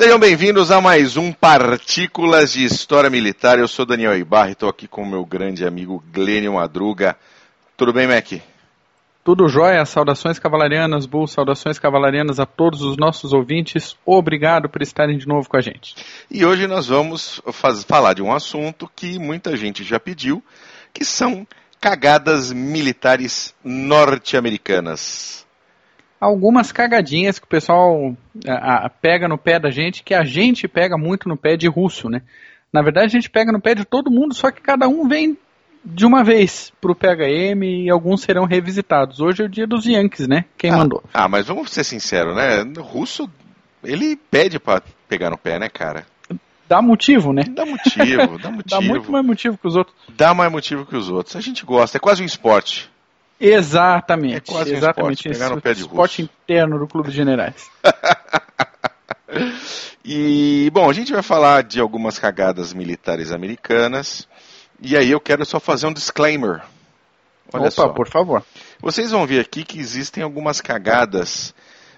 Sejam bem-vindos a mais um Partículas de História Militar. Eu sou Daniel Ibarra e estou aqui com o meu grande amigo Glênio Madruga. Tudo bem, Mac? Tudo jóia, saudações cavalarianas, Bull, saudações cavalarianas a todos os nossos ouvintes. Obrigado por estarem de novo com a gente. E hoje nós vamos faz, falar de um assunto que muita gente já pediu, que são cagadas militares norte-americanas. Algumas cagadinhas que o pessoal a, a, pega no pé da gente, que a gente pega muito no pé de russo, né? Na verdade, a gente pega no pé de todo mundo, só que cada um vem de uma vez pro PHM e alguns serão revisitados. Hoje é o dia dos Yankees, né? Quem ah, mandou? Ah, mas vamos ser sinceros, né? O russo, ele pede para pegar no pé, né, cara? Dá motivo, né? Dá motivo, dá motivo. dá muito mais motivo que os outros. Dá mais motivo que os outros. A gente gosta, é quase um esporte. Exatamente. É quase exatamente um esporte, pegar no pé de esporte interno do Clube de Generais. e, bom, a gente vai falar de algumas cagadas militares americanas. E aí eu quero só fazer um disclaimer. Olha Opa, só. por favor. Vocês vão ver aqui que existem algumas cagadas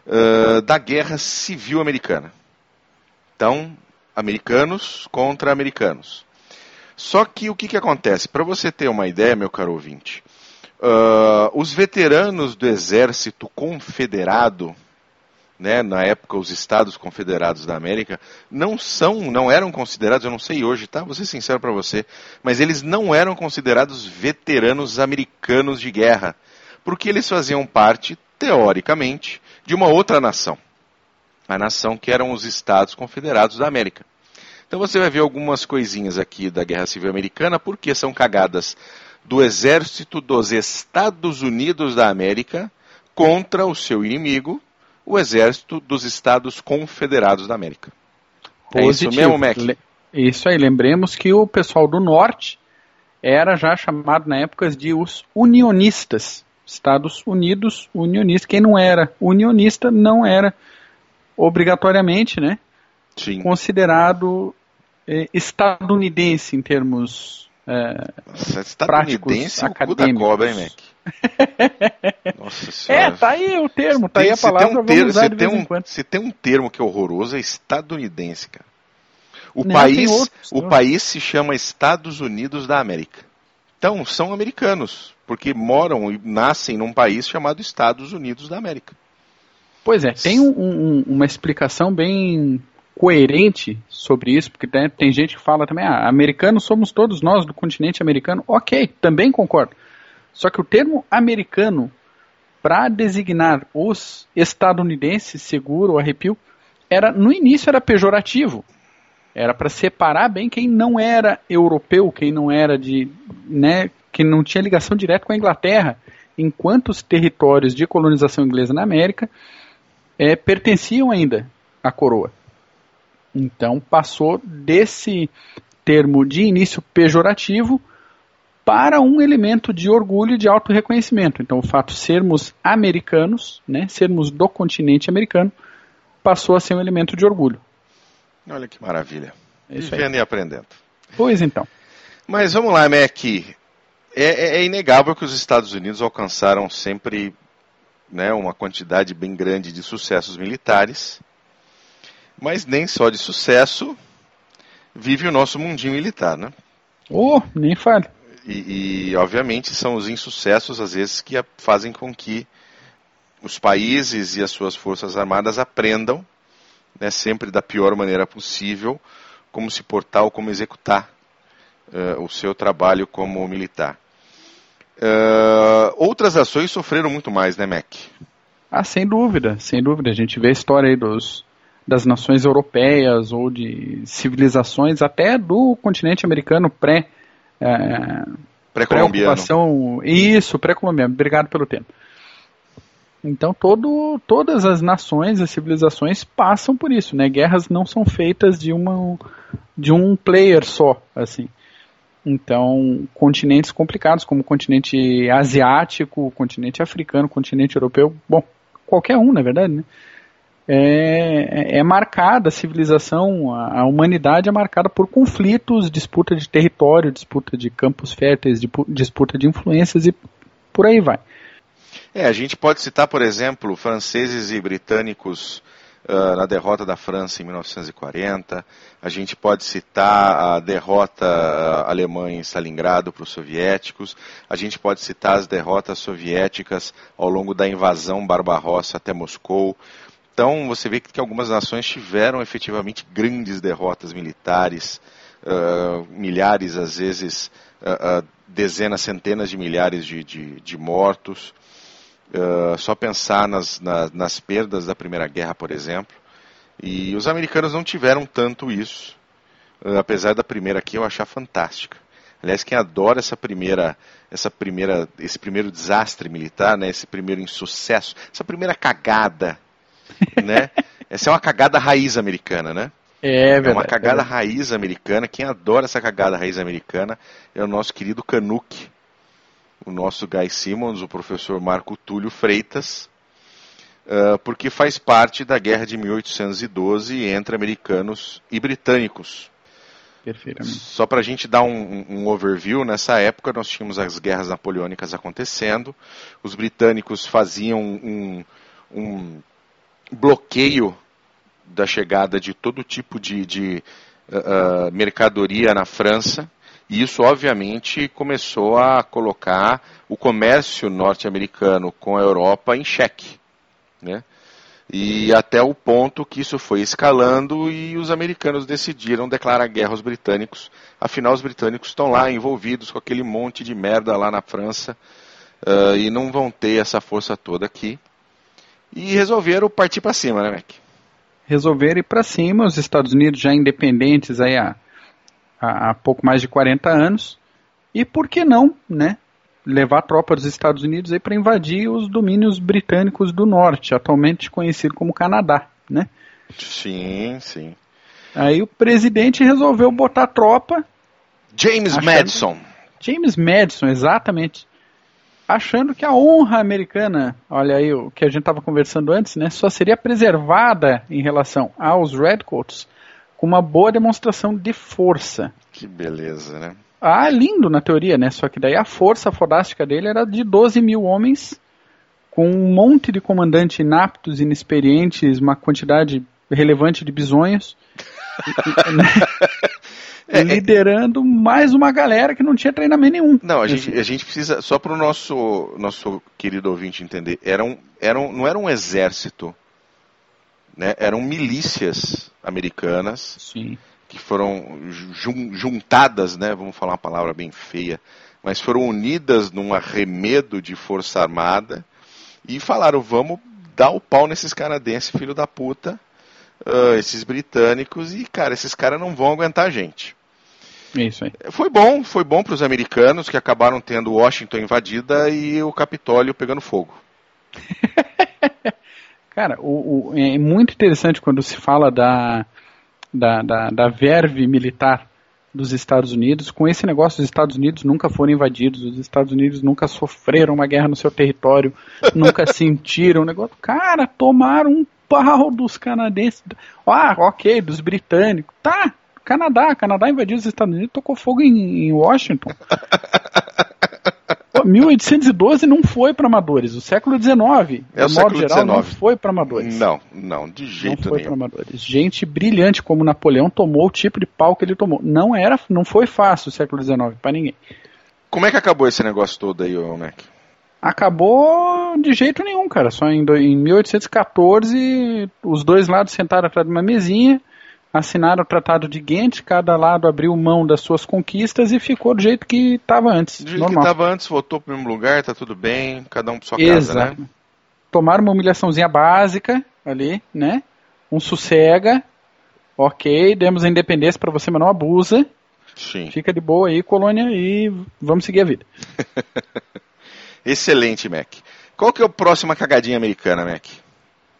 uh, da Guerra Civil Americana. Então, americanos contra americanos. Só que o que, que acontece? Para você ter uma ideia, meu caro ouvinte, uh, os veteranos do Exército Confederado né, na época os Estados Confederados da América, não são, não eram considerados, eu não sei hoje, tá? Vou ser sincero para você, mas eles não eram considerados veteranos americanos de guerra, porque eles faziam parte, teoricamente, de uma outra nação. A nação que eram os Estados Confederados da América. Então você vai ver algumas coisinhas aqui da Guerra Civil Americana, porque são cagadas do exército dos Estados Unidos da América contra o seu inimigo, o exército dos Estados Confederados da América. Positivo. É isso mesmo, Mac? Isso aí, lembremos que o pessoal do norte era já chamado na época de os unionistas. Estados Unidos unionistas. Quem não era unionista não era obrigatoriamente, né? Sim. Considerado eh, estadunidense em termos eh, Nossa, estadunidense é o cu da cobra, hein, Mac? Nossa senhora. É, tá aí o termo, tá aí a palavra, um termo, se tem um. Se tem um termo que é horroroso, é estadunidense, cara. O, Não, país, tem outros, o não. país se chama Estados Unidos da América. Então, são americanos, porque moram e nascem num país chamado Estados Unidos da América. Pois é, tem um- um- uma explicação bem coerente sobre isso, porque tem, tem gente que fala também, ah, americanos somos todos nós do continente americano. Ok, também concordo. Só que o termo americano, para designar os estadunidenses, seguro, arrepio, era no início era pejorativo. Era para separar bem quem não era europeu, quem não era de, né, quem não tinha ligação direta com a Inglaterra, enquanto os territórios de colonização inglesa na América é, pertenciam ainda à coroa. Então passou desse termo de início pejorativo para um elemento de orgulho e de auto-reconhecimento. Então o fato de sermos americanos, né, sermos do continente americano, passou a ser um elemento de orgulho. Olha que maravilha. É. Vivendo e aprendendo. Pois então. Mas vamos lá, Mac. É, é- é inegável que os Estados Unidos alcançaram sempre né, uma quantidade bem grande de sucessos militares, mas nem só de sucesso vive o nosso mundinho militar, né? Oh, nem fale. E, e, obviamente são os insucessos às vezes que a- fazem com que os países e as suas forças armadas aprendam, né, sempre da pior maneira possível, como se portar ou como executar eh, o seu trabalho como militar. Eh, outras ações sofreram muito mais, né, Mac? Ah, sem dúvida, sem dúvida. A gente vê a história aí dos, das nações europeias ou de civilizações até do continente americano pré eh, Pré-colombiano. Isso, pré-colombiano. Obrigado pelo tempo. Então todo, todas as nações, as civilizações passam por isso, né? Guerras não são feitas de uma de um player só, assim. Então, continentes complicados, como o continente asiático, o continente africano, o continente europeu, bom, qualquer um, na verdade, né? É, é marcada a civilização, a, a humanidade é marcada por conflitos, disputa de território, disputa de campos férteis, dipu- disputa de influências e por aí vai. É, a gente pode citar, por exemplo, franceses e britânicos uh, na derrota da França em 1940. A gente pode citar a derrota uh, alemã em Stalingrado para os soviéticos. A gente pode citar as derrotas soviéticas ao longo da invasão Barbarossa até Moscou. Então você vê que algumas nações tiveram efetivamente grandes derrotas militares, uh, milhares, às vezes, uh, uh, dezenas, centenas de milhares de, de, de mortos. só pensar nas, na, nas perdas da Primeira Guerra, por exemplo. E os americanos não tiveram tanto isso, apesar da primeira aqui eu achar fantástica. Aliás, quem adora essa primeira, essa primeira, esse primeiro desastre militar, né, esse primeiro insucesso, essa primeira cagada né? Essa é uma cagada raiz americana, né? É, verdade, é uma cagada é raiz americana. Quem adora essa cagada raiz americana é o nosso querido Canuck, o nosso Guy Simmons, o professor Marco Túlio Freitas, uh, porque faz parte da guerra de 1812 entre americanos e britânicos. Perfeitamente. Só para a gente dar um, um, overview, nessa época nós tínhamos as guerras napoleônicas acontecendo, os britânicos faziam um, um bloqueio da chegada de todo tipo de, de uh, mercadoria na França. E isso, obviamente, começou a colocar o comércio norte-americano com a Europa em xeque. Né? E até o ponto que isso foi escalando e os americanos decidiram declarar guerra aos britânicos. Afinal, os britânicos estão lá envolvidos com aquele monte de merda lá na França uh, e não vão ter essa força toda aqui. E resolveram partir para cima, né, Mac? Resolveram ir para cima, os Estados Unidos já independentes aí há, há, pouco mais de 40 anos. E por que não, né? Levar a tropa dos Estados Unidos aí para invadir os domínios britânicos do norte, atualmente conhecido como Canadá, né? Sim, sim. Aí o presidente resolveu botar a tropa. James achando... Madison. James Madison, exatamente achando que a honra americana, olha aí o que a gente estava conversando antes, né, só seria preservada em relação aos Redcoats com uma boa demonstração de força. Que beleza, né? Ah, lindo na teoria, né? Só que daí a força fodástica dele era de 12 mil homens, com um monte de comandantes inaptos, inexperientes, uma quantidade relevante de bisonhos. Né? É, é, liderando mais uma galera que não tinha treinamento nenhum. Não, a gente, a gente precisa, só para o nosso, nosso querido ouvinte entender, eram, eram, não era um exército, né? eram milícias americanas Sim. que foram jun, juntadas, né? vamos falar uma palavra bem feia, mas foram unidas num arremedo de força armada e falaram, vamos dar o pau nesses canadenses, filho da puta, uh, esses britânicos, e, cara, esses caras não vão aguentar a gente. Isso aí. Foi bom, foi bom para os americanos que acabaram tendo Washington invadida e o Capitólio pegando fogo. Cara, o, o, é muito interessante quando se fala da, da, da, da verve militar dos Estados Unidos. Com esse negócio, os Estados Unidos nunca foram invadidos, os Estados Unidos nunca sofreram uma guerra no seu território, nunca sentiram o negócio. Cara, tomaram um pau dos canadenses. Ah, ok, dos britânicos. Tá, Canadá. Canadá invadiu os Estados Unidos e tocou fogo em, em Washington. Pô, 1812 não foi para amadores. O século XIX, é de modo geral, 19. não foi para amadores. Não, não, de jeito não foi nenhum. amadores. Gente brilhante como Napoleão tomou o tipo de pau que ele tomou. Não era, não foi fácil o século XIX para ninguém. Como é que acabou esse negócio todo aí, Mac? Acabou de jeito nenhum, cara. Só em, em 1814 os dois lados sentaram atrás de uma mesinha assinaram o Tratado de Ghent, cada lado abriu mão das suas conquistas e ficou do jeito que estava antes. Do jeito normal. que estava antes, voltou para o mesmo lugar, tá tudo bem, cada um para sua Exato. casa, né? Tomaram uma humilhaçãozinha básica ali, né? Um sossega, ok, demos a independência para você, mas não abusa. Sim. Fica de boa aí, colônia, e vamos seguir a vida. Excelente, Mac. Qual que é a próxima cagadinha americana, Mac?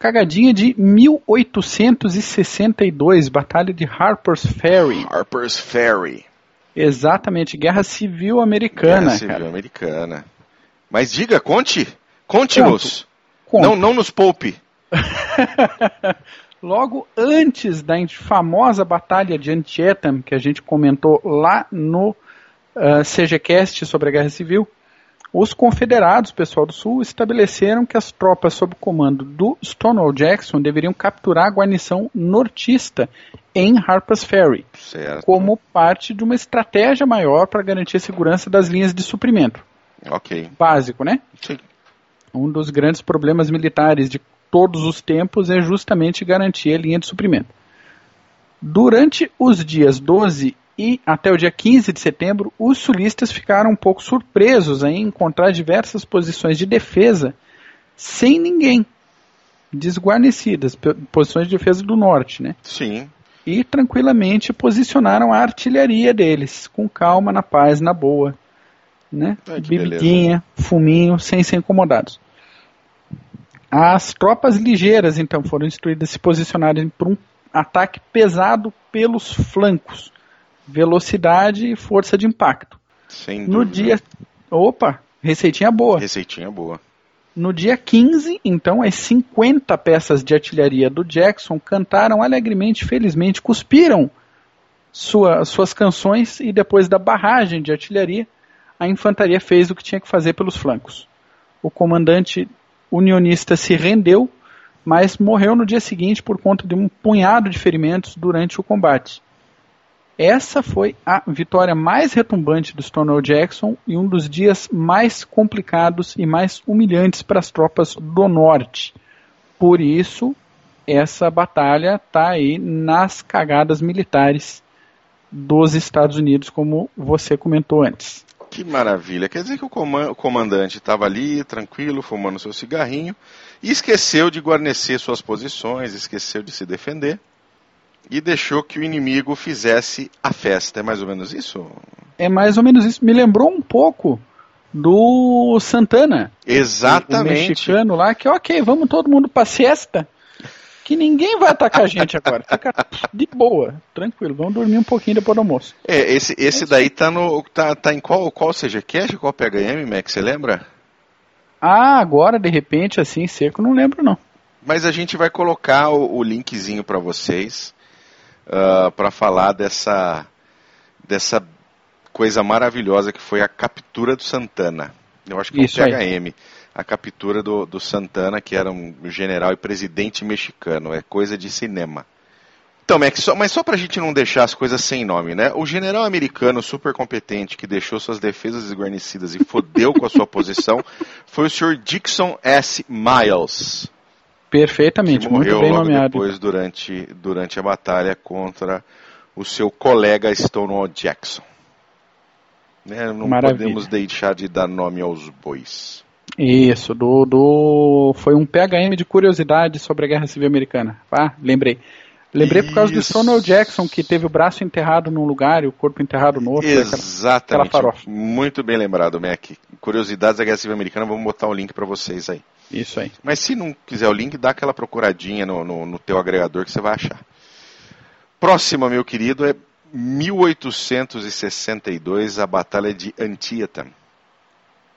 cagadinha de 1862, Batalha de Harper's Ferry. Harper's Ferry. Exatamente, Guerra Civil Americana. Guerra Civil cara. Americana. Mas diga, conte. Conte-nos. Não, não nos poupe. Logo antes da famosa Batalha de Antietam, que a gente comentou lá no uh, CGCast sobre a Guerra Civil, os confederados, pessoal do Sul, estabeleceram que as tropas sob comando do Stonewall Jackson deveriam capturar a guarnição nortista em Harper's Ferry, Certo. como parte de uma estratégia maior para garantir a segurança das linhas de suprimento. Ok. Básico, né? Sim. Um dos grandes problemas militares de todos os tempos é justamente garantir a linha de suprimento. Durante os dias 12 e até o dia 15 de setembro, os sulistas ficaram um pouco surpresos em encontrar diversas posições de defesa sem ninguém, desguarnecidas, posições de defesa do norte, né? Sim. E tranquilamente posicionaram a artilharia deles, com calma, na paz, na boa, né? Ai, Bebidinha, fuminho, sem ser incomodados. As tropas ligeiras, então, foram instruídas a se posicionarem para um ataque pesado pelos flancos, velocidade e força de impacto. Sem No dúvida. dia. Opa, receitinha boa. Receitinha boa. No dia 15, então, as 50 peças de artilharia do Jackson cantaram alegremente, felizmente, cuspiram sua- suas canções e depois da barragem de artilharia, a infantaria fez o que tinha que fazer pelos flancos. O comandante unionista se rendeu, mas morreu no dia seguinte por conta de um punhado de ferimentos durante o combate. Essa foi a vitória mais retumbante do Stonewall Jackson e um dos dias mais complicados e mais humilhantes para as tropas do norte. Por isso, essa batalha está aí nas cagadas militares dos Estados Unidos, como você comentou antes. Que maravilha. Quer dizer que o coman- o comandante estava ali, tranquilo, fumando seu cigarrinho, e esqueceu de guarnecer suas posições, esqueceu de se defender, e deixou que o inimigo fizesse a festa. É mais ou menos isso? É mais ou menos isso. Me lembrou um pouco do Santana. O Exatamente. mexicano lá, que ok, vamos todo mundo pra siesta. Que ninguém vai atacar a gente agora. Fica de boa, tranquilo. Vamos dormir um pouquinho depois do almoço. É, esse, esse daí tá no. Tá, tá em qual, qual CGCast? Qual PHM, Mac? Você lembra? Ah, agora, de repente, assim, seco, não lembro não. Mas a gente vai colocar o, o linkzinho para vocês para falar dessa dessa coisa maravilhosa que foi a captura do Santana. Eu acho que Isso é aí. um PHM. A captura do, do Santana, que era um general e presidente mexicano. É coisa de cinema. Então, Mac, só, mas só pra gente não deixar as coisas sem nome, né? O general americano super competente que deixou suas defesas desguarnecidas e fodeu com a sua posição foi o Sr. Dixon S. Miles Perfeitamente, que muito bem logo nomeado. depois durante, durante a batalha contra o seu colega Stonewall Jackson. Né, não Maravilha. podemos deixar de dar nome aos bois. Isso, do, do. Foi um PHM de curiosidade sobre a Guerra Civil Americana. Ah, lembrei. Lembrei por causa do Isso. Stonewall Jackson, que teve o braço enterrado num lugar e o corpo enterrado no outro. aquela- Exatamente. aquela farofa. Muito bem lembrado, Mac. Curiosidades da Guerra Civil Americana, vamos botar o link para vocês aí. Isso aí. Mas se não quiser o link, dá aquela procuradinha no, no, no teu agregador que você vai achar. Próxima, meu querido, é 1862, a Batalha de Antietam.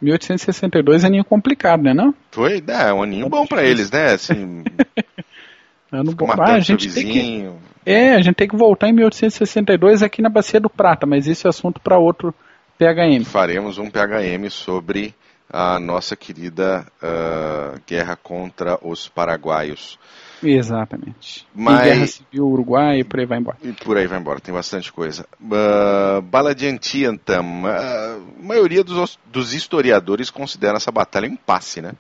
1862 é aninho complicado, né? Não? Foi, é, um aninho bom pra eles, né? Assim, Ano bom. matando Ah, a gente tem que, vizinho. é, a gente tem que voltar em 1862 aqui na Bacia do Prata, mas isso é assunto para outro PHM. Faremos um PHM sobre a nossa querida ah, guerra contra os paraguaios. Exatamente. Mas- E Guerra Civil Uruguai e por aí vai embora. E por aí vai embora, tem bastante coisa. Ah, Bala de Antietam. ah, a maioria dos, dos historiadores considera essa batalha um impasse, né?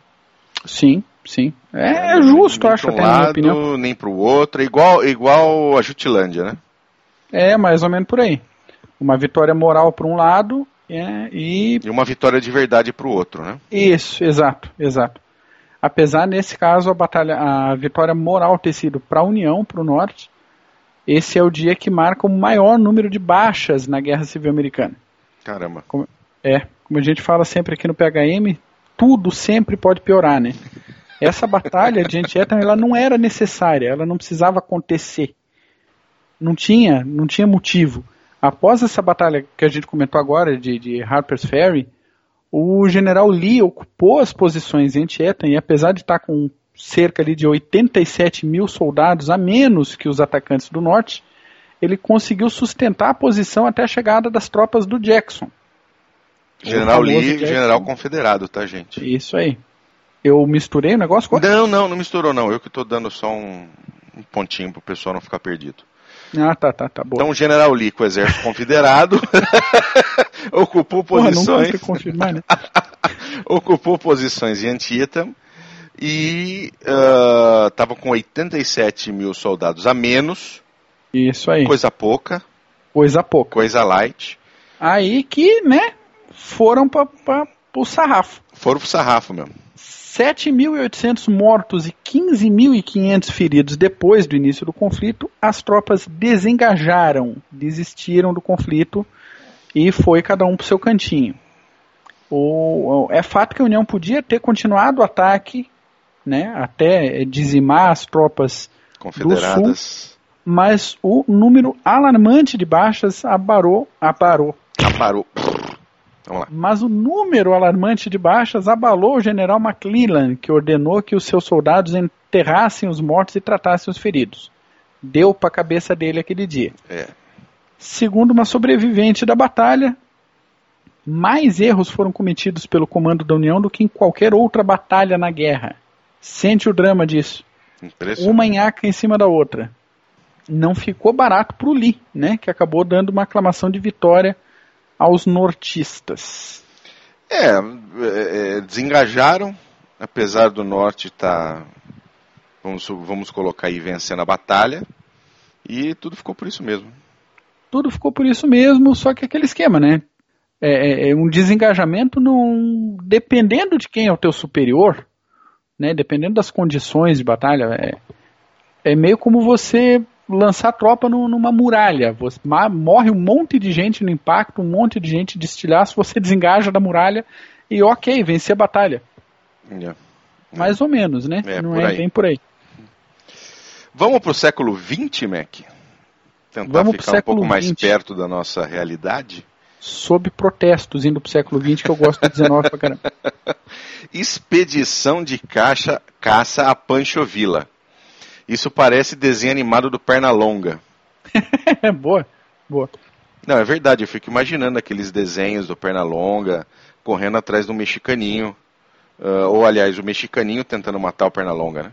Sim, sim. É, é justo, nem acho, um até lado, opinião. nem para o outro. É igual, igual a Jutilândia, né? É, mais ou menos por aí. Uma vitória moral para um lado é, e. E uma vitória de verdade para o outro, né? Isso, exato, exato. Apesar, nesse caso, a batalha, a vitória moral ter sido para a União, para o Norte, esse é o dia que marca o maior número de baixas na Guerra Civil Americana. Caramba. É, como a gente fala sempre aqui no PHM, tudo sempre pode piorar, né? Essa batalha de Antietam, ela não era necessária, ela não precisava acontecer. Não tinha, não tinha motivo. Após essa batalha que a gente comentou agora de, de Harper's Ferry, o general Lee ocupou as posições em Antietam e apesar de estar com cerca ali de 87 mil soldados a menos que os atacantes do norte, ele conseguiu sustentar a posição até a chegada das tropas do Jackson. General Lee, general confederado, tá, gente? Isso aí. Eu misturei o negócio com. Não, não, não misturou, não. Eu que tô dando só um, um pontinho pro pessoal não ficar perdido. Ah, tá, tá, tá. Boa. Então, o general Lee, com o exército confederado, ocupou posições. Porra, confirmar, né? ocupou posições em Antietam e estava uh, com 87 mil soldados a menos. Isso aí. Coisa pouca. Coisa pouca. Coisa light. Aí que, né, foram para o sarrafo. Foram para o sarrafo mesmo. 7.800 mortos e 15.500 feridos depois do início do conflito, as tropas desengajaram, desistiram do conflito e foi cada um para o seu cantinho. O, é fato que a União podia ter continuado o ataque, né, até dizimar as tropas confederadas, do sul, mas o número alarmante de baixas abarou, aparou. Aparou. Mas o número alarmante de baixas abalou o general McClellan, que ordenou que os seus soldados enterrassem os mortos e tratassem os feridos. Deu para a cabeça dele aquele dia. É. Segundo uma sobrevivente da batalha, mais erros foram cometidos pelo comando da União do que em qualquer outra batalha na guerra. Sente o drama disso. Uma enhaca em cima da outra. Não ficou barato para o Lee, né, que acabou dando uma aclamação de vitória aos nortistas. É, é, é desengajaram, apesar do norte estar, tá, vamos, vamos colocar aí, vencendo a batalha, e tudo ficou por isso mesmo. Tudo ficou por isso mesmo, só que aquele esquema, né? É, é, é um desengajamento não dependendo de quem é o teu superior, né? Dependendo das condições de batalha, é, é meio como você lançar tropa no, numa muralha. Você, morre um monte de gente no impacto, um monte de gente de estilhaço, você desengaja da muralha e ok, vencer a batalha. Yeah. Mais ou menos, né? É, Não é aí. bem por aí. Vamos para o século XX, Mac? Tentar Vamos ficar um pouco mais perto da nossa realidade? Sob protestos, indo para o século XX, que eu gosto do 19 pra caramba. Expedição de caixa, caça a Pancho Villa. Isso parece desenho animado do Pernalonga. boa, boa. Não, é verdade, eu fico imaginando aqueles desenhos do Pernalonga correndo atrás do mexicaninho. Uh, ou, aliás, o mexicaninho tentando matar o Pernalonga, né?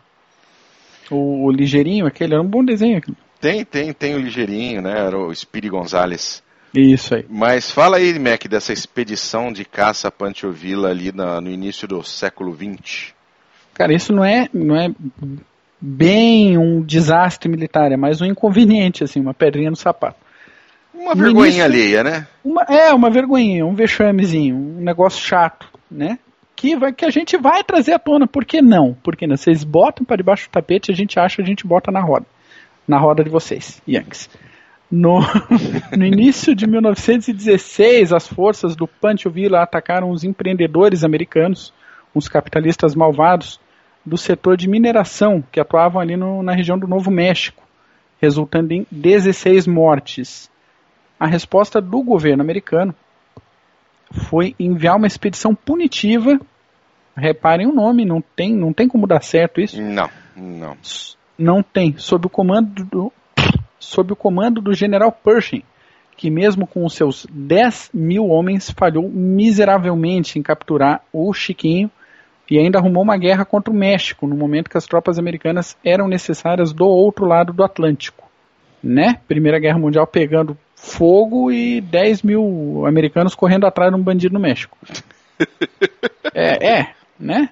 O, o Ligeirinho, aquele era um bom desenho. Tem, tem, tem o Ligeirinho, né? Era o Speedy Gonzalez. Isso aí. Mas fala aí, Mac, dessa expedição de caça a Pancho Villa ali na, no início do século XX. Cara, isso não é, não é bem um desastre militar, é mais um inconveniente, assim, uma pedrinha no sapato. Uma vergonhinha alheia, né? Uma, é, uma vergonhinha, um vexamezinho, um negócio chato, né? Que, vai, que a gente vai trazer à tona, por que não? Porque não? Vocês botam para debaixo do tapete, a gente acha, a gente bota na roda. Na roda de vocês, Yankees. No, no início de 1916, as forças do Pancho Villa atacaram os empreendedores americanos, uns capitalistas malvados, do setor de mineração que atuavam ali no, na região do Novo México, resultando em 16 mortes. A resposta do governo americano foi enviar uma expedição punitiva. Reparem o nome, não tem, não tem como dar certo isso? Não, não. Não tem. Sob o comando do, sob o comando do general Pershing, que mesmo com os seus 10 mil homens falhou miseravelmente em capturar o Chiquinho e ainda arrumou uma guerra contra o México, no momento que as tropas americanas eram necessárias do outro lado do Atlântico. Né? Primeira Guerra Mundial pegando fogo e 10 mil americanos correndo atrás de um bandido no México. é, é, né?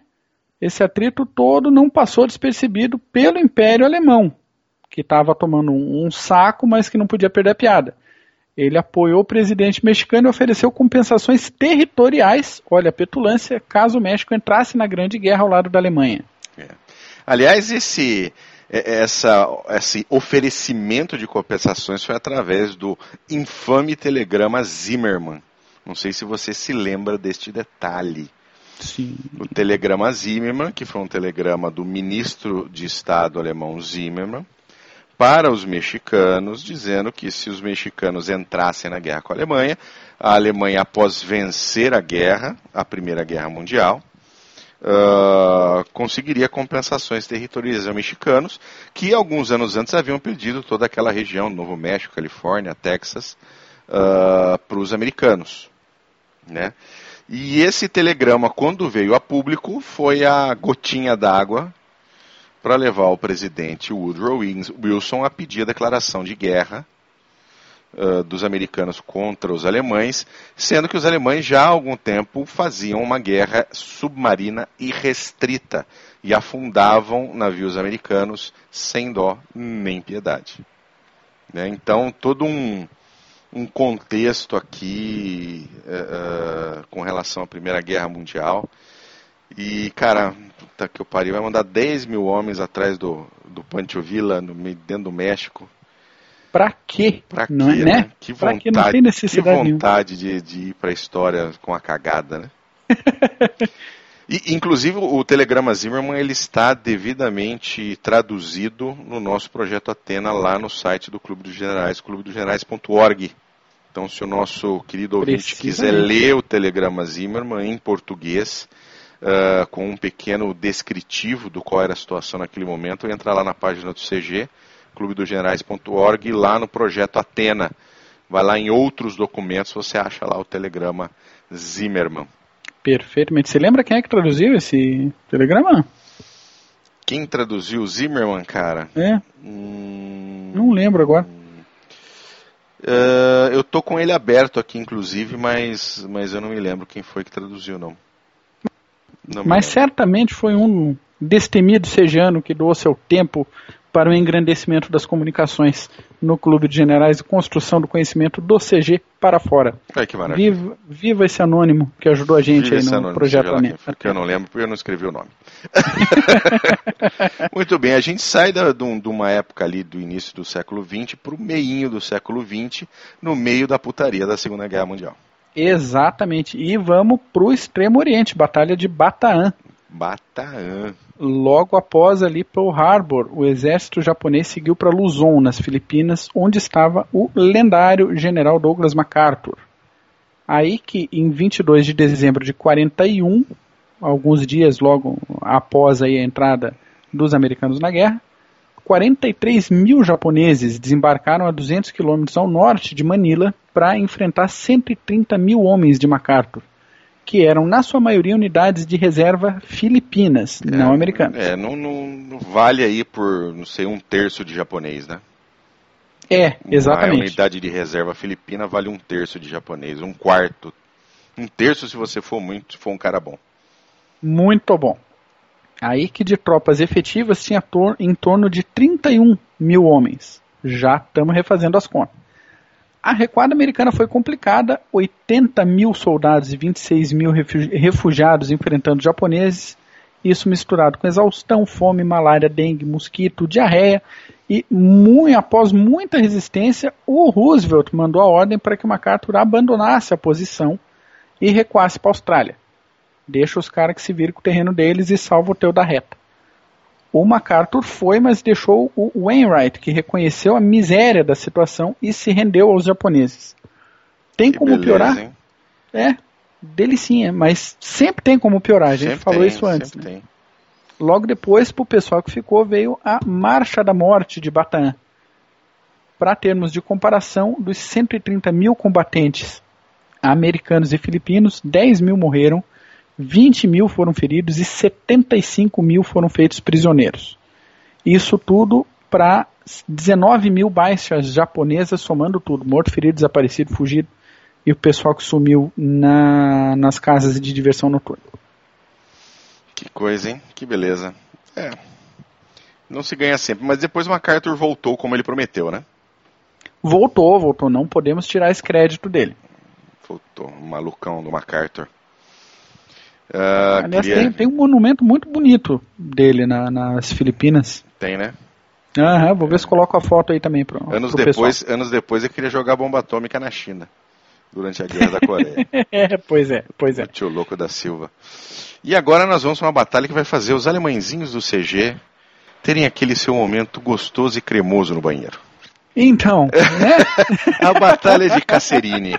Esse atrito todo não passou despercebido pelo Império Alemão, que estava tomando um, um saco, mas que não podia perder a piada. Ele apoiou o presidente mexicano e ofereceu compensações territoriais, olha a petulância, caso o México entrasse na Grande Guerra ao lado da Alemanha. É. Aliás, esse, é, essa, esse oferecimento de compensações foi através do infame telegrama Zimmermann. Não sei se você se lembra deste detalhe. Sim. O telegrama Zimmermann, que foi um telegrama do ministro de Estado alemão Zimmermann, para os mexicanos, dizendo que se os mexicanos entrassem na guerra com a Alemanha, a Alemanha, após vencer a guerra, a Primeira Guerra Mundial, uh, conseguiria compensações territoriais aos mexicanos, que alguns anos antes haviam perdido toda aquela região, Novo México, Califórnia, Texas, uh, para os americanos. Né? E esse telegrama, quando veio a público, foi a gotinha d'água para levar o presidente Woodrow Wilson a pedir a declaração de guerra dos americanos contra os alemães, sendo que os alemães já há algum tempo faziam uma guerra submarina irrestrita e afundavam navios americanos sem dó nem piedade. Né? Então, todo um, um contexto aqui uh, com relação à Primeira Guerra Mundial. E, cara, puta que eu pariu, vai mandar 10 mil homens atrás do, do Pancho Villa, no, dentro do México. Pra quê? Pra quê, não é, né? Que vontade, quê? Não tem necessidade que vontade de, de ir pra história com a cagada, né? e, inclusive, o telegrama Zimmerman ele está devidamente traduzido no nosso projeto Atena lá no site do Clube dos Generais, clubedogenerais.org. Então, se o nosso querido ouvinte quiser ler o telegrama Zimmerman em português, uh, com um pequeno descritivo do qual era a situação naquele momento, entra lá na página do CG clubedogenerais.org, lá no projeto Atena. Vai lá em outros documentos, você acha lá o telegrama Zimmerman. Perfeitamente. Você lembra quem é que traduziu esse telegrama? Quem traduziu o Zimmerman, cara? É. Hum... Não lembro agora. Uh, eu tô com ele aberto aqui, inclusive, mas, mas eu não me lembro quem foi que traduziu, não. Não mas certamente foi um destemido sejano que doou seu tempo para o engrandecimento das comunicações no Clube de Generais e construção do conhecimento do CG para fora. Ai, que maravilha. Viva, viva esse anônimo que ajudou a gente viva aí no anônimo, projeto Anônimo. Que eu não lembro porque eu não escrevi o nome. Muito bem, a gente sai da, de, uma época ali do início do século XX para o meinho do século XX, no meio da putaria da Segunda Guerra Mundial. Exatamente. E vamos para o Extremo Oriente, Batalha de Bataan. Bataan. Logo após ali Pearl Harbor, o exército japonês seguiu para Luzon, nas Filipinas, onde estava o lendário general Douglas MacArthur. Aí que em 22 de dezembro de 41, alguns dias logo após aí a entrada dos americanos na guerra, 43 mil japoneses desembarcaram a 200 quilômetros ao norte de Manila para enfrentar 130 mil homens de MacArthur que eram, na sua maioria, unidades de reserva filipinas, é, não americanas. É, não, não, não, vale aí por, não sei, um terço de japonês, né? É, exatamente. Uma unidade de reserva filipina vale um terço de japonês, um quarto. Um terço se você for muito, for um cara bom. Muito bom. Aí que de tropas efetivas tinha em torno de 31 mil homens. Já estamos refazendo as contas. A recuada americana foi complicada, 80 mil soldados e 26 mil refugiados enfrentando japoneses, isso misturado com exaustão, fome, malária, dengue, mosquito, diarreia, e muito, após muita resistência, o Roosevelt mandou a ordem para que MacArthur abandonasse a posição e recuasse para a Austrália. Deixa os caras que se virem com o terreno deles e salva o teu da reta. O MacArthur foi, mas deixou o Wainwright, que reconheceu a miséria da situação e se rendeu aos japoneses. Tem que como beleza, piorar? Hein? É, delicinha, mas sempre tem como piorar. A gente sempre falou tem, isso antes. Né? Logo depois, para o pessoal que ficou, veio a Marcha da Morte de Bataan. Para termos de comparação, dos 130 mil combatentes americanos e filipinos, 10 mil morreram 20 mil foram feridos e 75 mil foram feitos prisioneiros. Isso tudo para 19 mil baixas japonesas, somando tudo: morto, ferido, desaparecido, fugido e o pessoal que sumiu na, nas casas de diversão noturna. Que coisa, hein? Que beleza. É. Não se ganha sempre, mas depois o MacArthur voltou como ele prometeu, né? Voltou, voltou. Não podemos tirar esse crédito dele. Voltou, o malucão do MacArthur. Uh, Aliás, queria... tem, tem, um monumento muito bonito dele na, nas Filipinas. Tem, né? Aham, vou ver se coloco a foto aí também pro, anos pro depois, Anos depois eu queria jogar bomba atômica na China, durante a Guerra da Coreia. é, pois é, pois é. O tio louco da Silva. E agora nós vamos para uma batalha que vai fazer os alemãezinhos do CG terem aquele seu momento gostoso e cremoso no banheiro. Então, né? a Batalha de Cacerini,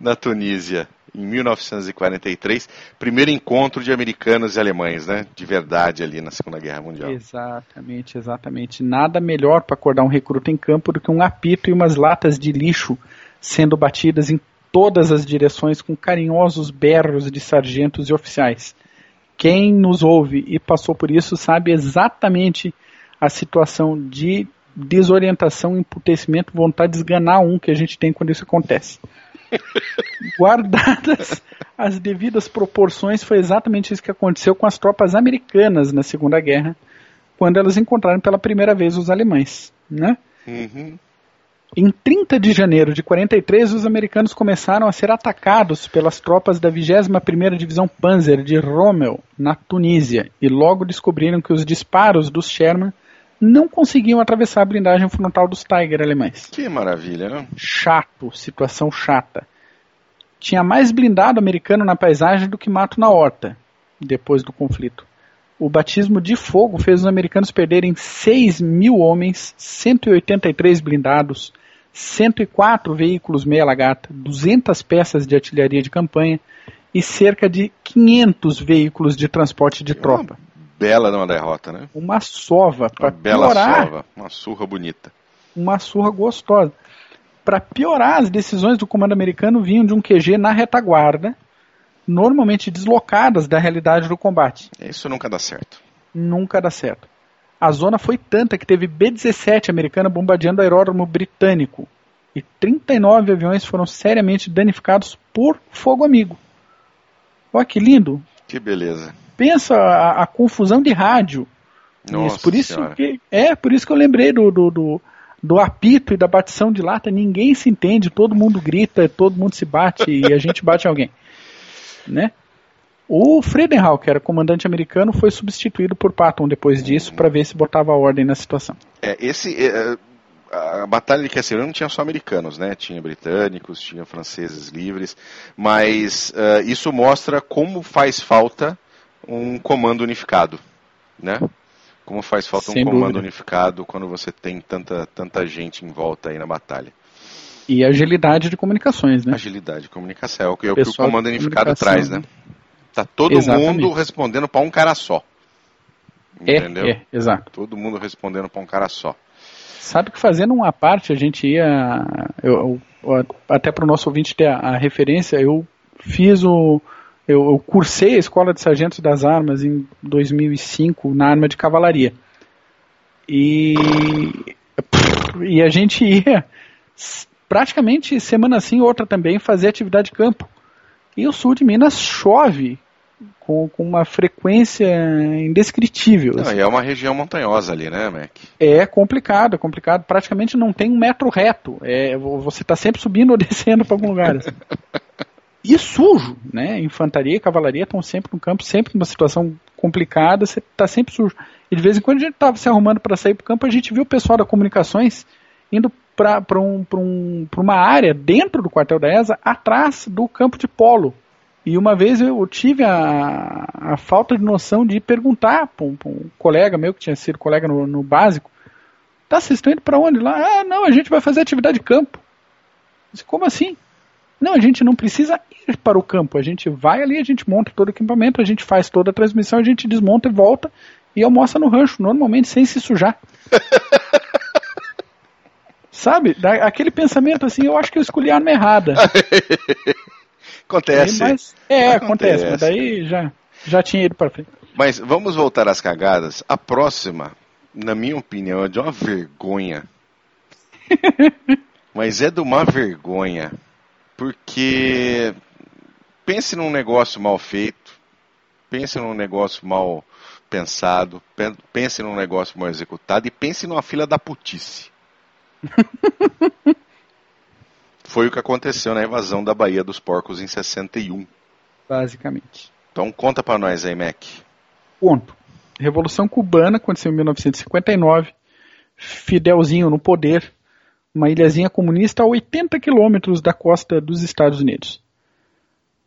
na Tunísia em 1943, primeiro encontro de americanos e alemães, né? De verdade ali na Segunda Guerra Mundial. Exatamente, exatamente. Nada melhor para acordar um recruta em campo do que um apito e umas latas de lixo sendo batidas em todas as direções com carinhosos berros de sargentos e oficiais. Quem nos ouve e passou por isso sabe exatamente a situação de desorientação, emputecimento, vontade de esganar um que a gente tem quando isso acontece. Guardadas as devidas proporções, foi exatamente isso que aconteceu com as tropas americanas na Segunda Guerra, quando elas encontraram pela primeira vez os alemães. Né? Uhum. Em 30 de janeiro de 43, os americanos começaram a ser atacados pelas tropas da 21ª Divisão Panzer de Rommel, na Tunísia, e logo descobriram que os disparos dos Sherman não conseguiam atravessar a blindagem frontal dos Tiger alemães. Que maravilha, né? Chato, situação chata. Tinha mais blindado americano na paisagem do que mato na horta, depois do conflito. O batismo de fogo fez os americanos perderem 6 mil homens, 183 blindados, 104 veículos meia lagata, 200 peças de artilharia de campanha e cerca de 500 veículos de transporte de tropa bela numa derrota, né? Uma sova. Uma bela piorar, sova, uma surra bonita. Uma surra gostosa. Para piorar, as decisões do comando americano vinham de um QG na retaguarda, normalmente deslocadas da realidade do combate. Isso nunca dá certo. Nunca dá certo. A zona foi tanta que teve B-17 americana bombardeando o aeródromo britânico. E 39 aviões foram seriamente danificados por fogo amigo. Olha que lindo. Que beleza pensa a, a confusão de rádio. Nossa por isso que é por isso que eu lembrei do, do, do, do, apito e da batição de lata. Ninguém se entende, todo mundo grita, todo mundo se bate e a gente bate alguém, né? O Fredenhal, que era comandante americano, foi substituído por Patton depois disso para ver se botava ordem na situação. É, esse é, a batalha de Kessler não tinha só americanos, né? Tinha britânicos, tinha franceses livres, mas uh, isso mostra como faz falta um comando unificado, né? Como faz falta Sem um comando dúvida. unificado quando você tem tanta, tanta gente em volta aí na batalha. E agilidade de comunicações, né? Agilidade de comunicação, é o que, é o, que o comando unificado traz, né? Tá todo Exatamente. mundo respondendo para um cara só. É, Entendeu? É, é, exato. Todo mundo respondendo para um cara só. Sabe que fazendo uma parte, a gente ia. Eu, eu, até para o nosso ouvinte ter a, a referência, eu fiz o, eu, eu cursei a Escola de Sargentos das Armas em 2005 na arma de cavalaria. E, e a gente ia praticamente semana sim, outra também, fazer atividade de campo. E o sul de Minas chove com, com uma frequência indescritível. Não, assim. é uma região montanhosa ali, né, Mac? É complicado, é complicado. Praticamente não tem um metro reto. É, você está sempre subindo ou descendo para algum lugar. Assim. e sujo, né? Infantaria e cavalaria estão sempre no campo, sempre numa situação complicada, você está sempre sujo. E de vez em quando a gente estava se arrumando para sair para o campo, a gente viu o pessoal da comunicações indo para um, um, uma área dentro do quartel da ESA, atrás do campo de polo. E uma vez eu tive a, a falta de noção de perguntar para um, um, colega meu, que tinha sido colega no, no básico, tá, vocês estão indo para onde? Lá, ah, não, a gente vai fazer atividade de campo. disse, como assim? Não, a gente não precisa ir para o campo. A gente vai ali, a gente monta todo o equipamento, a gente faz toda a transmissão, a gente desmonta e volta e almoça no rancho, normalmente sem se sujar. Sabe? Aquele pensamento assim, eu acho que eu escolhi a arma errada. acontece. Aí, mas, é, acontece. acontece, mas daí já, já tinha ido para frente. Mas vamos voltar às cagadas. A próxima, na minha opinião, é de uma vergonha. mas é de uma vergonha. Porque pense num negócio mal feito, pense num negócio mal pensado, pense num negócio mal executado e pense numa fila da putice. Foi o que aconteceu na invasão da Baía dos Porcos em 61. Basicamente. Então conta para nós aí, Mac. Ponto. Revolução Cubana aconteceu em 1959. Fidelzinho no poder uma ilhazinha comunista a 80 quilômetros da costa dos Estados Unidos.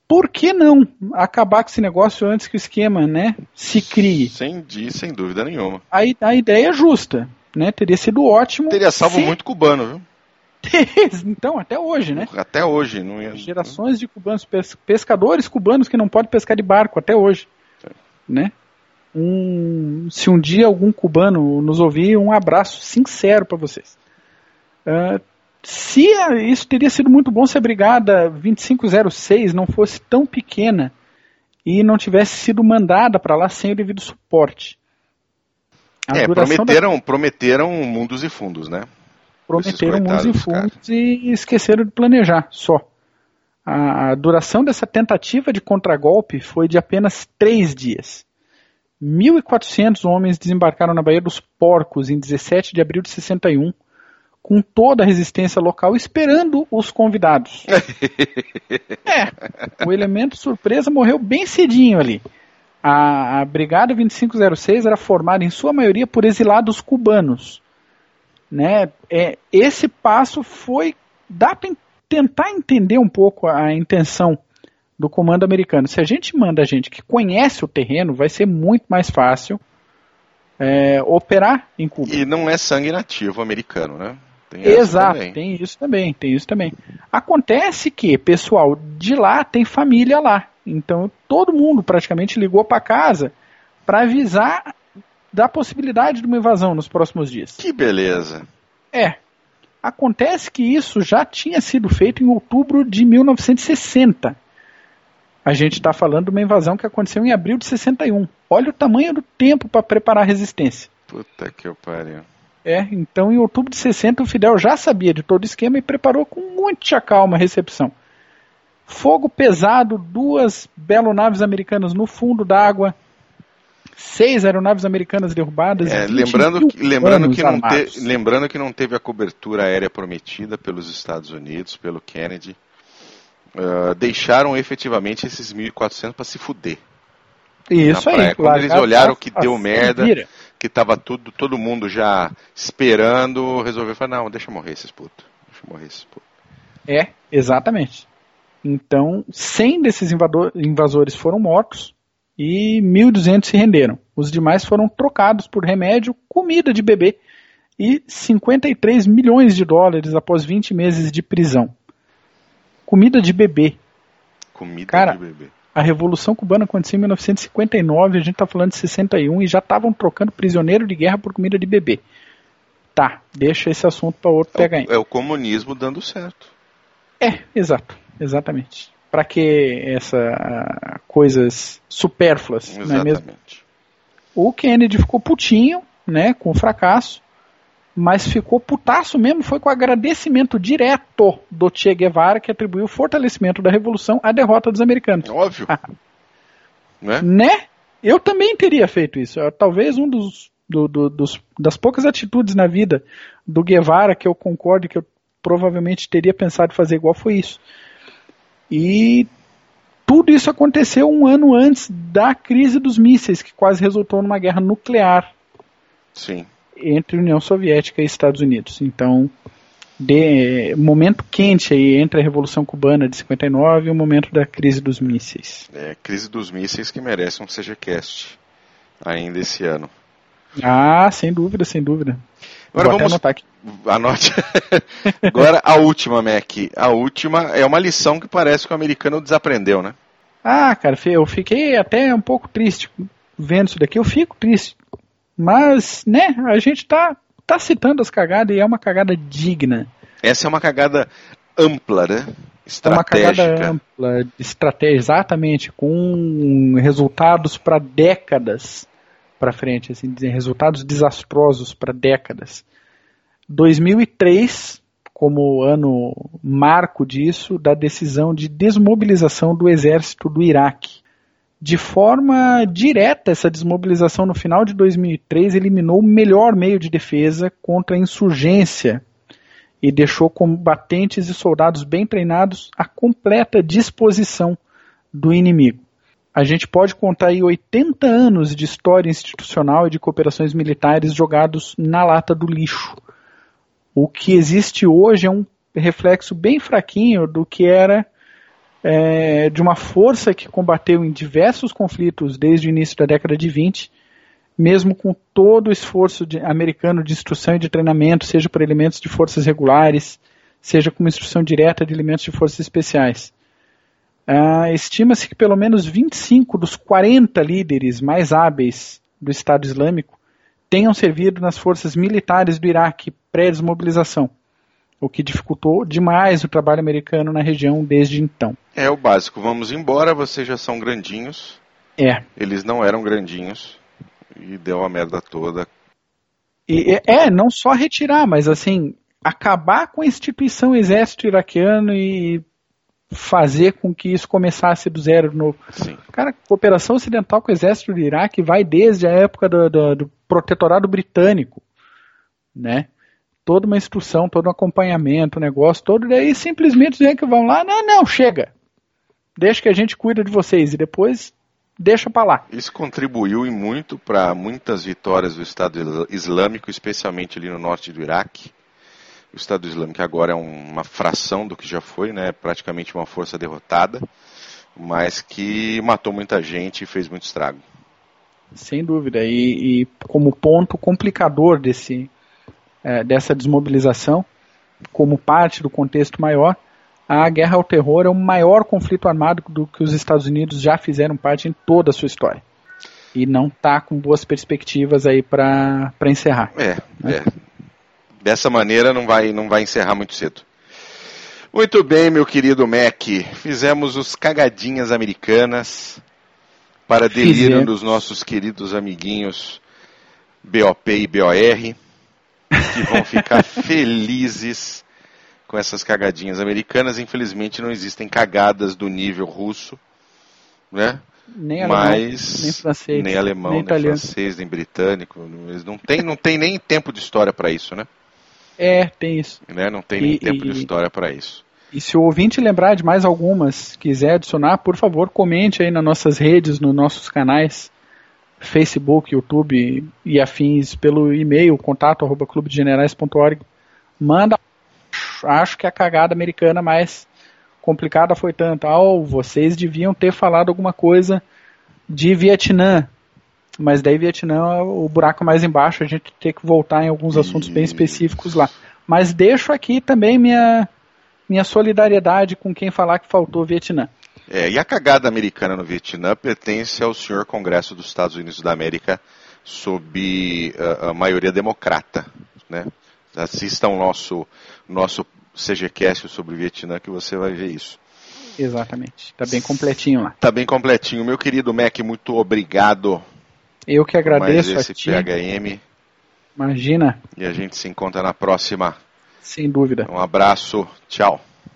Por que não acabar com esse negócio antes que o esquema né, se crie? Sem, sem dúvida nenhuma. A, a ideia é justa. Né, teria sido ótimo. Teria salvo se... muito cubano, viu? então, até hoje, né? Até hoje. Não ia... Gerações de cubanos, pescadores cubanos que não podem pescar de barco, até hoje. Né? Um, se um dia algum cubano nos ouvir, um abraço sincero para vocês. Uh, se isso teria sido muito bom se a Brigada 2506 não fosse tão pequena e não tivesse sido mandada para lá sem o devido suporte. A é, prometeram, da... prometeram mundos e fundos, né? Prometeram mundos e fundos cara. e esqueceram de planejar, só. A, a duração dessa tentativa de contragolpe foi de apenas três dias. 1.400 homens desembarcaram na Baía dos Porcos em 17 de abril de 61, com toda a resistência local, esperando os convidados. é, o elemento surpresa morreu bem cedinho ali. A, a Brigada 2506 era formada em sua maioria por exilados cubanos. Né? É, esse passo foi. dá para tentar entender um pouco a intenção do comando americano. Se a gente manda gente que conhece o terreno, vai ser muito mais fácil é, operar em Cuba. E não é sangue nativo americano, né? Tem Exato, tem isso também, tem isso também. Acontece que, pessoal, de lá tem família lá. Então todo mundo praticamente ligou para casa para avisar da possibilidade de uma invasão nos próximos dias. Que beleza. É. Acontece que isso já tinha sido feito em outubro de 1960. A gente está falando de uma invasão que aconteceu em abril de 61. Olha o tamanho do tempo para preparar a resistência. Puta que pariu. É, então em outubro de 60 o Fidel já sabia de todo o esquema e preparou com muita calma a recepção. Fogo pesado, duas belonaves americanas no fundo d'água, seis aeronaves americanas derrubadas. É, lembrando, que, lembrando, que não te, lembrando que não teve a cobertura aérea prometida pelos Estados Unidos, pelo Kennedy. Uh, deixaram efetivamente esses 1.400 para se fuder. Isso aí. Quando eles olharam que deu merda, vira. Que tava tudo, todo mundo já esperando, resolveu falar, não, deixa morrer esses putos. Deixa morrer esses putos. É, exatamente. Então, 100 desses invasores foram mortos e 1.200 se renderam. Os demais foram trocados por remédio, comida de bebê e 53 milhões de dólares após 20 meses de prisão. Comida de bebê. Comida Cara, de bebê. A Revolução Cubana aconteceu em 1959, a gente está falando de 61 e já estavam trocando prisioneiro de guerra por comida de bebê. Tá, deixa esse assunto para outro é pegar. O, é o comunismo dando certo. É, exato, exatamente. Para que essa coisas supérfluas, exatamente. não é mesmo? O Kennedy ficou putinho, né, com o fracasso mas ficou putaço mesmo, foi com agradecimento direto do Che Guevara, que atribuiu o fortalecimento da revolução à derrota dos americanos. Óbvio. né? né? Eu também teria feito isso. Talvez um dos, do, do, dos, das poucas atitudes na vida do Guevara que eu concordo que eu provavelmente teria pensado fazer igual foi isso. E tudo isso aconteceu um ano antes da crise dos mísseis, que quase resultou numa guerra nuclear. Sim entre União Soviética e Estados Unidos. Então, de, momento quente aí entre a Revolução Cubana de 59 e o momento da crise dos mísseis. É, crise dos mísseis que merece um CGCast ainda esse ano. Ah, sem dúvida, sem dúvida. Agora Vou vamos anotar aqui. Anote. Agora a última, Mac. A última é uma lição que parece que o americano desaprendeu, né? Ah, cara, eu fiquei até um pouco triste vendo isso daqui. Eu fico triste mas, né, a gente tá, tá citando as cagadas e é uma cagada digna. Essa é uma cagada ampla, né? Estratégica. É uma cagada ampla, estratégia, exatamente, com resultados para décadas para frente, assim, resultados desastrosos para décadas. 2003 como ano marco disso, da decisão de desmobilização do exército do Iraque de forma direta, essa desmobilização no final de 2003 eliminou o melhor meio de defesa contra a insurgência e deixou combatentes e soldados bem treinados à completa disposição do inimigo. A gente pode contar aí 80 anos de história institucional e de cooperações militares jogados na lata do lixo. O que existe hoje é um reflexo bem fraquinho do que era é, de uma força que combateu em diversos conflitos desde o início da década de 20, mesmo com todo o esforço de, americano de instrução e de treinamento, seja por elementos de forças regulares, seja como instrução direta de elementos de forças especiais. Ah, Estima-se que pelo menos 25 dos 40 líderes mais hábeis do Estado Islâmico tenham servido nas forças militares do Iraque pré-desmobilização o que dificultou demais o trabalho americano na região desde então. É o básico, vamos embora, vocês já são grandinhos. É. Eles não eram grandinhos e deu a merda toda. E, é, não só retirar, mas assim, acabar com a instituição exército iraquiano e fazer com que isso começasse do zero de novo. Sim. Cara, cooperação ocidental com o exército do Iraque vai desde a época do, do, do protetorado britânico, né? Toda uma instrução, todo um acompanhamento, um negócio todo, daí simplesmente dizem que vão lá, não, não, chega. Deixa que a gente cuida de vocês e depois deixa para lá. Isso contribuiu e muito para muitas vitórias do Estado Islâmico, especialmente ali no norte do Iraque. O Estado Islâmico agora é uma fração do que já foi, né? praticamente uma força derrotada, mas que matou muita gente e fez muito estrago. Sem dúvida. E, e como ponto complicador desse, é, dessa desmobilização, como parte do contexto maior, a guerra ao terror é o maior conflito armado do que os Estados Unidos já fizeram parte em toda a sua história. E não está com boas perspectivas aí para encerrar. É, né? é dessa maneira não vai, não vai encerrar muito cedo. Muito bem, meu querido Mac. Fizemos os cagadinhas americanas para delírio Fizemos. dos nossos queridos amiguinhos BOP e BOR, que vão ficar felizes com essas cagadinhas americanas. Infelizmente não existem cagadas do nível russo, né? Nem alemão, Mas, nem francês, nem alemão, nem, nem francês, nem britânico. Eles não tem, não tem nem tempo de história para isso, né? É, tem isso. Né? Não tem nem e, tempo e, de história para isso. E se o ouvinte lembrar de mais algumas, quiser adicionar, por favor, comente aí nas nossas redes, nos nossos canais, Facebook, YouTube e afins, pelo e-mail, contato arroba clubedegenerais.org. Manda, acho que a cagada americana mais complicada foi tanta. Oh, vocês deviam ter falado alguma coisa de Vietnã. Mas daí Vietnã, o buraco mais embaixo, a gente tem que voltar em alguns assuntos bem específicos lá. Mas deixo aqui também minha, minha solidariedade com quem falar que faltou Vietnã. É, e a cagada americana no Vietnã pertence ao senhor Congresso dos Estados Unidos da América sob uh, a maioria democrata. Né? Assista ao nosso, nosso CGCast sobre o Vietnã que você vai ver isso. Exatamente. Está bem completinho lá. Está bem completinho. Meu querido Mac, muito obrigado eu que agradeço mais esse a ti. PHM. Imagina. E a gente se encontra na próxima. Sem dúvida. Um abraço. Tchau.